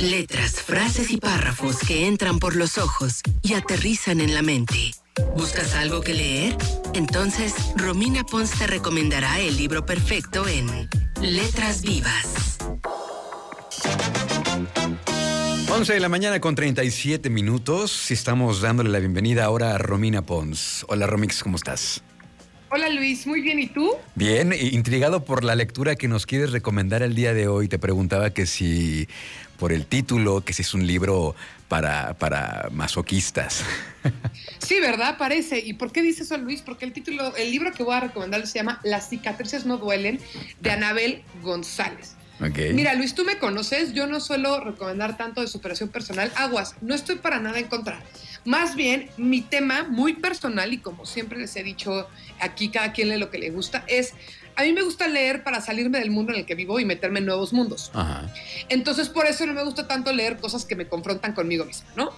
Letras, frases y párrafos que entran por los ojos y aterrizan en la mente. ¿Buscas algo que leer? Entonces, Romina Pons te recomendará el libro perfecto en Letras Vivas. 11 de la mañana con 37 minutos. Estamos dándole la bienvenida ahora a Romina Pons. Hola Romix, ¿cómo estás? Hola Luis, muy bien, ¿y tú? Bien, intrigado por la lectura que nos quieres recomendar el día de hoy. Te preguntaba que si por el título, que si es un libro para, para masoquistas. Sí, ¿verdad? Parece. ¿Y por qué dice eso Luis? Porque el título, el libro que voy a recomendar se llama Las cicatrices no duelen, de Anabel González. Mira, Luis, tú me conoces, yo no suelo recomendar tanto de superación personal. Aguas, no estoy para nada en contra. Más bien, mi tema muy personal, y como siempre les he dicho aquí, cada quien lee lo que le gusta, es a mí me gusta leer para salirme del mundo en el que vivo y meterme en nuevos mundos. Entonces, por eso no me gusta tanto leer cosas que me confrontan conmigo misma, ¿no?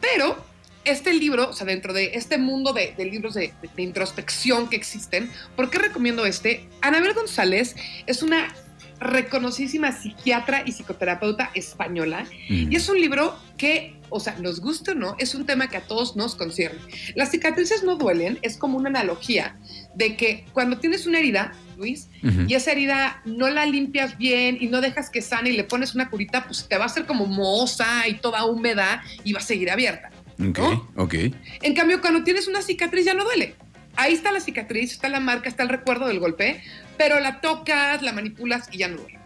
Pero este libro, o sea, dentro de este mundo de, libros de, de, introspección que existen, ¿por qué recomiendo este? Anabel González es una reconocidísima psiquiatra y psicoterapeuta española y es un libro que o sea, nos gusta o no, es un tema que a todos nos concierne. Las cicatrices no duelen, es como una analogía de que cuando tienes una herida, Luis, y esa herida no la limpias bien y no dejas que sane y le pones una curita, pues te va a hacer como mohosa y toda húmeda y va a seguir abierta. Ok, ok. En cambio, cuando tienes una cicatriz ya no duele. Ahí está la cicatriz, está la marca, está el recuerdo del golpe, pero la tocas, la manipulas y ya no duele.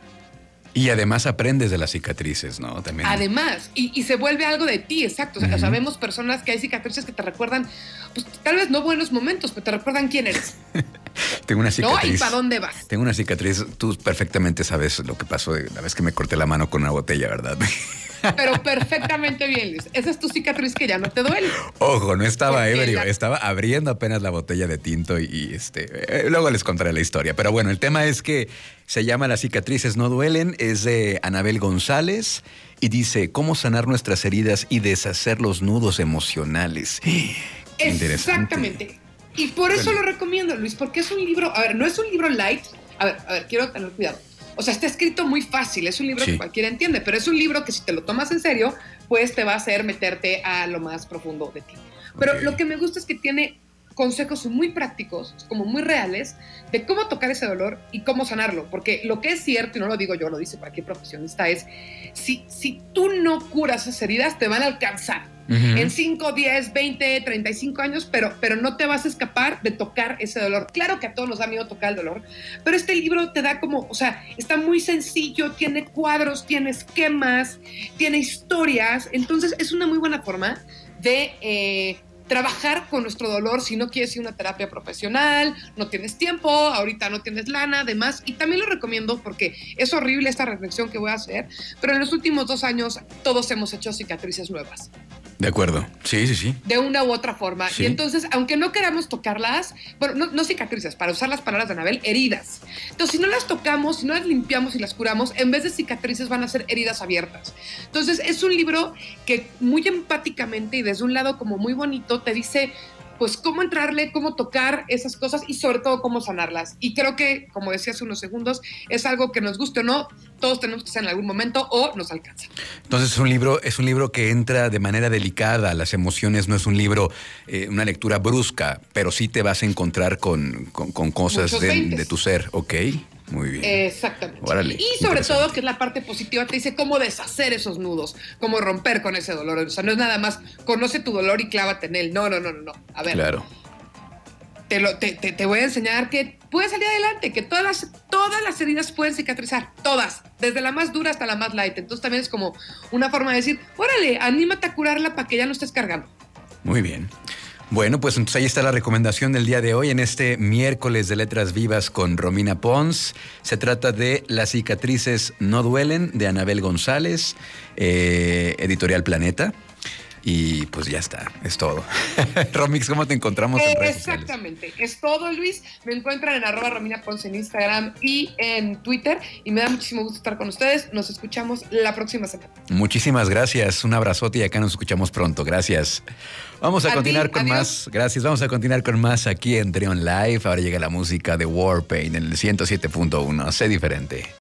Y además aprendes de las cicatrices, ¿no? También. Además, y, se vuelve algo de ti, exacto. O sea, sabemos personas que hay cicatrices que te recuerdan, pues tal vez no buenos momentos, pero te recuerdan quién eres. Tengo una cicatriz. ¿No? ¿Y para dónde vas? Tengo una cicatriz. Tú perfectamente sabes lo que pasó la vez que me corté la mano con una botella, ¿verdad? Pero perfectamente bien, Luis. Esa es tu cicatriz que ya no te duele. Ojo, no estaba ebrio, estaba abriendo apenas la botella de tinto y, este, eh, luego les contaré la historia. Pero bueno, el tema es que se llama Las cicatrices no duelen, es de Anabel González y dice, ¿cómo sanar nuestras heridas y deshacer los nudos emocionales? Exactamente. Y por eso lo recomiendo, Luis, porque es un libro, a ver, no es un libro light. A ver, a ver, quiero tener cuidado o sea, está escrito muy fácil, es un libro que cualquiera entiende, pero es un libro que si te lo tomas en serio, pues te va a hacer meterte a lo más profundo de ti. Pero lo que me gusta es que tiene consejos muy prácticos, como muy reales, de cómo tocar ese dolor y cómo sanarlo. Porque lo que es cierto, y no lo digo yo, lo dice cualquier profesionista, es si, si tú no curas esas heridas, te van a alcanzar en 5, 10, 20, 35 años, pero, pero no te vas a escapar de tocar ese dolor. Claro que a todos nos da miedo tocar el dolor, pero este libro te da como, o sea, está muy sencillo, tiene cuadros, tiene esquemas, tiene historias, entonces es una muy buena forma de... Eh, trabajar con nuestro dolor si no quieres ir a una terapia profesional, no tienes tiempo, ahorita no tienes lana, además. Y también lo recomiendo porque es horrible esta reflexión que voy a hacer, pero en los últimos dos años todos hemos hecho cicatrices nuevas. De acuerdo. Sí, sí, sí. De una u otra forma. Y entonces, aunque no queramos tocarlas, bueno, no, cicatrices, para usar las palabras de Anabel, heridas. Entonces, si no las tocamos, si no las limpiamos y las curamos, en vez de cicatrices van a ser heridas abiertas. Entonces, es un libro que muy empáticamente y desde un lado como muy bonito te dice, pues cómo entrarle, cómo tocar esas cosas y sobre todo cómo sanarlas. Y creo que, como decía hace unos segundos, es algo que nos guste o no, todos tenemos que hacer en algún momento o nos alcanza. Entonces es un libro, es un libro que entra de manera delicada a las emociones, no es un libro, eh, una lectura brusca, pero sí te vas a encontrar con, con, cosas de, de, tu ser, ¿ok? Muy bien. Exactamente. y sobre todo, que es la parte positiva, te dice cómo deshacer esos nudos, cómo romper con ese dolor. O sea, no es nada más conoce tu dolor y clávate en él. No, no, no, no. A ver. Claro. Te, lo, te, te, voy a enseñar que puedes salir adelante, que todas las, todas las heridas pueden cicatrizar, todas, desde la más dura hasta la más light. Entonces también es como una forma de decir, órale, anímate a curarla para que ya no estés cargando. Muy bien. Bueno, pues entonces ahí está la recomendación del día de hoy en este miércoles de Letras Vivas con Romina Pons. Se trata de Las cicatrices no duelen de Anabel González, eh, editorial Planeta. Y pues ya está, es todo. Romix, ¿cómo te encontramos en redes Exactamente, es todo, Luis. Me encuentran en arroba Romina Ponce en Instagram y en Twitter. Y me da muchísimo gusto estar con ustedes. Nos escuchamos la próxima semana. Muchísimas gracias. Un abrazote y acá nos escuchamos pronto. Gracias. Vamos a, continuar con más. Gracias. Vamos a continuar con más aquí en Trion Live. Ahora llega la música de Warpaint en el 107.1. Sé diferente.